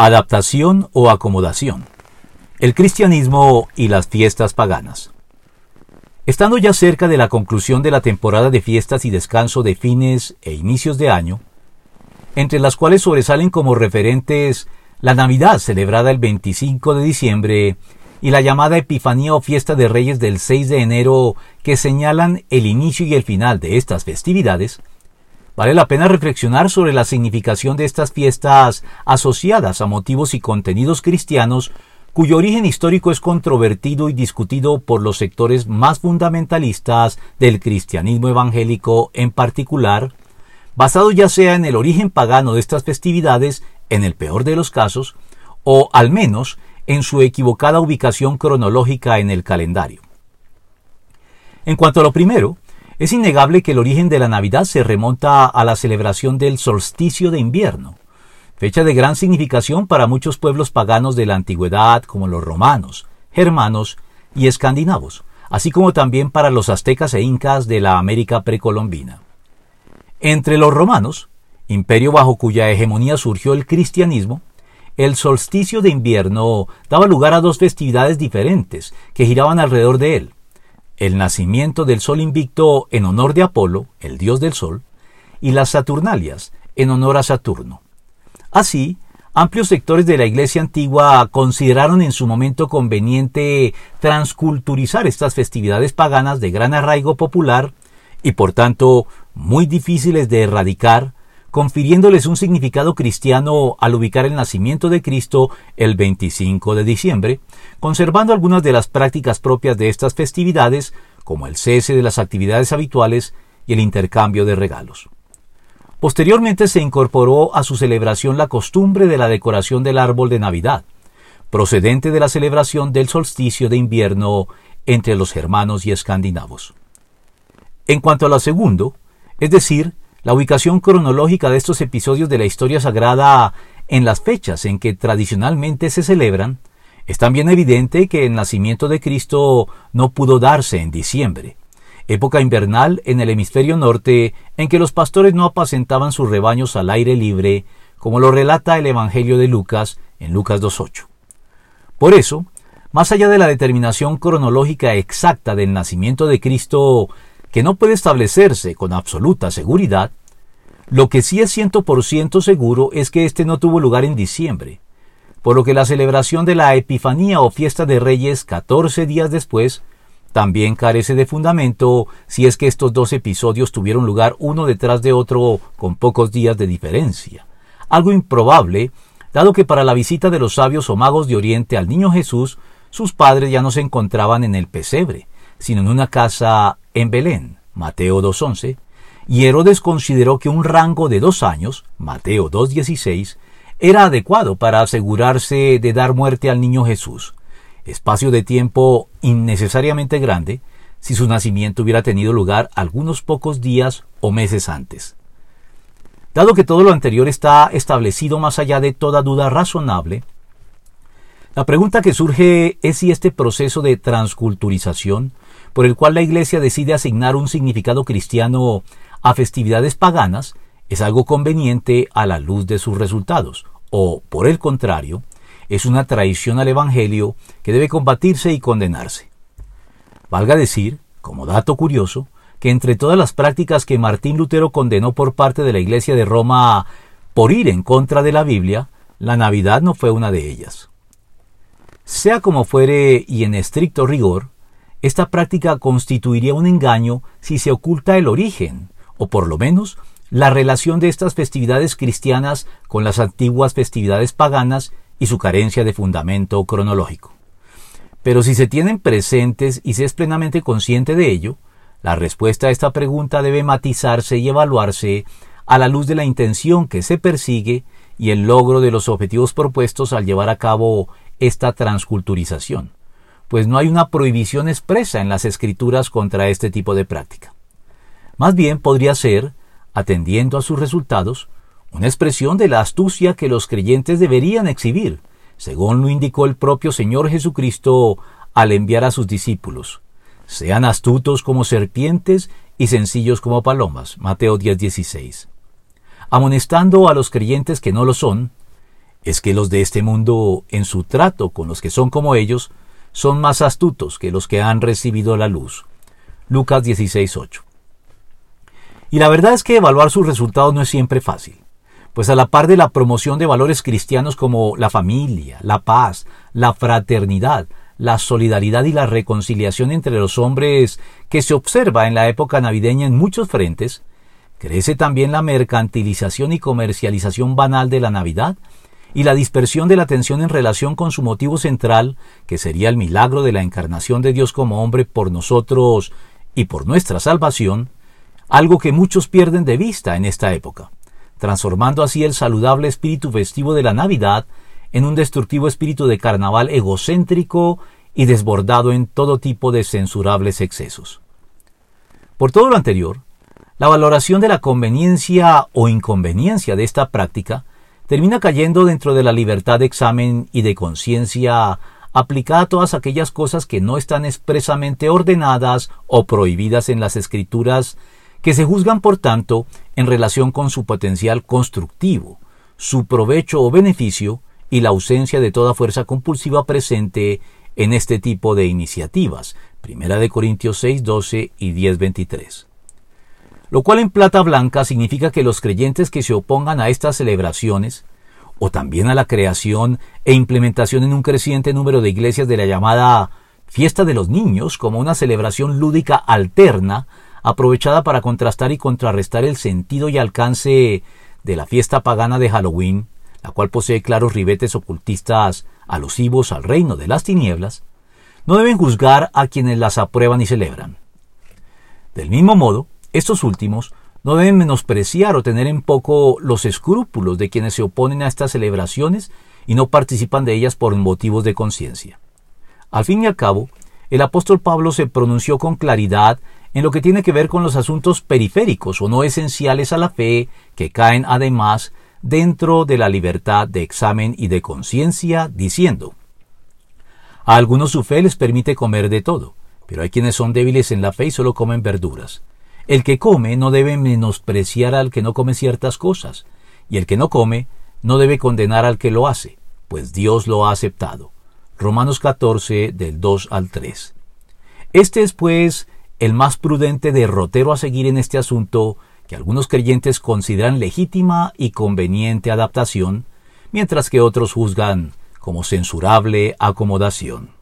Adaptación o acomodación. El cristianismo y las fiestas paganas. Estando ya cerca de la conclusión de la temporada de fiestas y descanso de fines e inicios de año, entre las cuales sobresalen como referentes la Navidad celebrada el 25 de diciembre y la llamada Epifanía o Fiesta de Reyes del 6 de enero que señalan el inicio y el final de estas festividades, vale la pena reflexionar sobre la significación de estas fiestas asociadas a motivos y contenidos cristianos cuyo origen histórico es controvertido y discutido por los sectores más fundamentalistas del cristianismo evangélico en particular, basado ya sea en el origen pagano de estas festividades, en el peor de los casos, o al menos en su equivocada ubicación cronológica en el calendario. En cuanto a lo primero, es innegable que el origen de la Navidad se remonta a la celebración del solsticio de invierno, fecha de gran significación para muchos pueblos paganos de la antigüedad como los romanos, germanos y escandinavos, así como también para los aztecas e incas de la América precolombina. Entre los romanos, imperio bajo cuya hegemonía surgió el cristianismo, el solsticio de invierno daba lugar a dos festividades diferentes que giraban alrededor de él. El nacimiento del sol invicto en honor de Apolo, el dios del sol, y las Saturnalias en honor a Saturno. Así, amplios sectores de la Iglesia antigua consideraron en su momento conveniente transculturizar estas festividades paganas de gran arraigo popular y por tanto muy difíciles de erradicar, confiriéndoles un significado cristiano al ubicar el nacimiento de Cristo el 25 de diciembre, conservando algunas de las prácticas propias de estas festividades, como el cese de las actividades habituales y el intercambio de regalos. Posteriormente se incorporó a su celebración la costumbre de la decoración del árbol de Navidad, procedente de la celebración del solsticio de invierno entre los germanos y escandinavos. En cuanto a lo segundo, es decir, la ubicación cronológica de estos episodios de la historia sagrada en las fechas en que tradicionalmente se celebran, es también evidente que el nacimiento de Cristo no pudo darse en diciembre, época invernal en el hemisferio norte en que los pastores no apacentaban sus rebaños al aire libre, como lo relata el Evangelio de Lucas en Lucas 2.8. Por eso, más allá de la determinación cronológica exacta del nacimiento de Cristo, que no puede establecerse con absoluta seguridad, lo que sí es ciento por ciento seguro es que éste no tuvo lugar en diciembre, por lo que la celebración de la Epifanía o fiesta de Reyes 14 días después también carece de fundamento si es que estos dos episodios tuvieron lugar uno detrás de otro con pocos días de diferencia. Algo improbable, dado que para la visita de los sabios o magos de Oriente al niño Jesús, sus padres ya no se encontraban en el pesebre, sino en una casa en Belén, Mateo 2.11, y Herodes consideró que un rango de dos años, Mateo 2.16, era adecuado para asegurarse de dar muerte al niño Jesús, espacio de tiempo innecesariamente grande si su nacimiento hubiera tenido lugar algunos pocos días o meses antes. Dado que todo lo anterior está establecido más allá de toda duda razonable, la pregunta que surge es si este proceso de transculturización, por el cual la Iglesia decide asignar un significado cristiano a festividades paganas, es algo conveniente a la luz de sus resultados, o, por el contrario, es una traición al Evangelio que debe combatirse y condenarse. Valga decir, como dato curioso, que entre todas las prácticas que Martín Lutero condenó por parte de la Iglesia de Roma por ir en contra de la Biblia, la Navidad no fue una de ellas. Sea como fuere y en estricto rigor, esta práctica constituiría un engaño si se oculta el origen, o por lo menos la relación de estas festividades cristianas con las antiguas festividades paganas y su carencia de fundamento cronológico. Pero si se tienen presentes y se es plenamente consciente de ello, la respuesta a esta pregunta debe matizarse y evaluarse a la luz de la intención que se persigue y el logro de los objetivos propuestos al llevar a cabo esta transculturización, pues no hay una prohibición expresa en las escrituras contra este tipo de práctica. Más bien podría ser, atendiendo a sus resultados, una expresión de la astucia que los creyentes deberían exhibir, según lo indicó el propio Señor Jesucristo al enviar a sus discípulos. Sean astutos como serpientes y sencillos como palomas. Mateo 10:16. Amonestando a los creyentes que no lo son, es que los de este mundo, en su trato con los que son como ellos, son más astutos que los que han recibido la luz. Lucas 16:8. Y la verdad es que evaluar sus resultados no es siempre fácil, pues a la par de la promoción de valores cristianos como la familia, la paz, la fraternidad, la solidaridad y la reconciliación entre los hombres que se observa en la época navideña en muchos frentes, crece también la mercantilización y comercialización banal de la Navidad y la dispersión de la atención en relación con su motivo central, que sería el milagro de la encarnación de Dios como hombre por nosotros y por nuestra salvación, algo que muchos pierden de vista en esta época, transformando así el saludable espíritu festivo de la Navidad en un destructivo espíritu de carnaval egocéntrico y desbordado en todo tipo de censurables excesos. Por todo lo anterior, la valoración de la conveniencia o inconveniencia de esta práctica termina cayendo dentro de la libertad de examen y de conciencia aplicada a todas aquellas cosas que no están expresamente ordenadas o prohibidas en las escrituras que se juzgan, por tanto, en relación con su potencial constructivo, su provecho o beneficio y la ausencia de toda fuerza compulsiva presente en este tipo de iniciativas. Primera de Corintios 6, 12 y 10, 23. Lo cual en plata blanca significa que los creyentes que se opongan a estas celebraciones, o también a la creación e implementación en un creciente número de iglesias de la llamada fiesta de los niños como una celebración lúdica alterna aprovechada para contrastar y contrarrestar el sentido y alcance de la fiesta pagana de Halloween, la cual posee claros ribetes ocultistas alusivos al reino de las tinieblas, no deben juzgar a quienes las aprueban y celebran. Del mismo modo, estos últimos no deben menospreciar o tener en poco los escrúpulos de quienes se oponen a estas celebraciones y no participan de ellas por motivos de conciencia. Al fin y al cabo, el apóstol Pablo se pronunció con claridad en lo que tiene que ver con los asuntos periféricos o no esenciales a la fe, que caen además dentro de la libertad de examen y de conciencia, diciendo, a algunos su fe les permite comer de todo, pero hay quienes son débiles en la fe y solo comen verduras. El que come no debe menospreciar al que no come ciertas cosas, y el que no come no debe condenar al que lo hace, pues Dios lo ha aceptado. Romanos 14 del 2 al 3. Este es pues el más prudente derrotero a seguir en este asunto que algunos creyentes consideran legítima y conveniente adaptación, mientras que otros juzgan como censurable acomodación.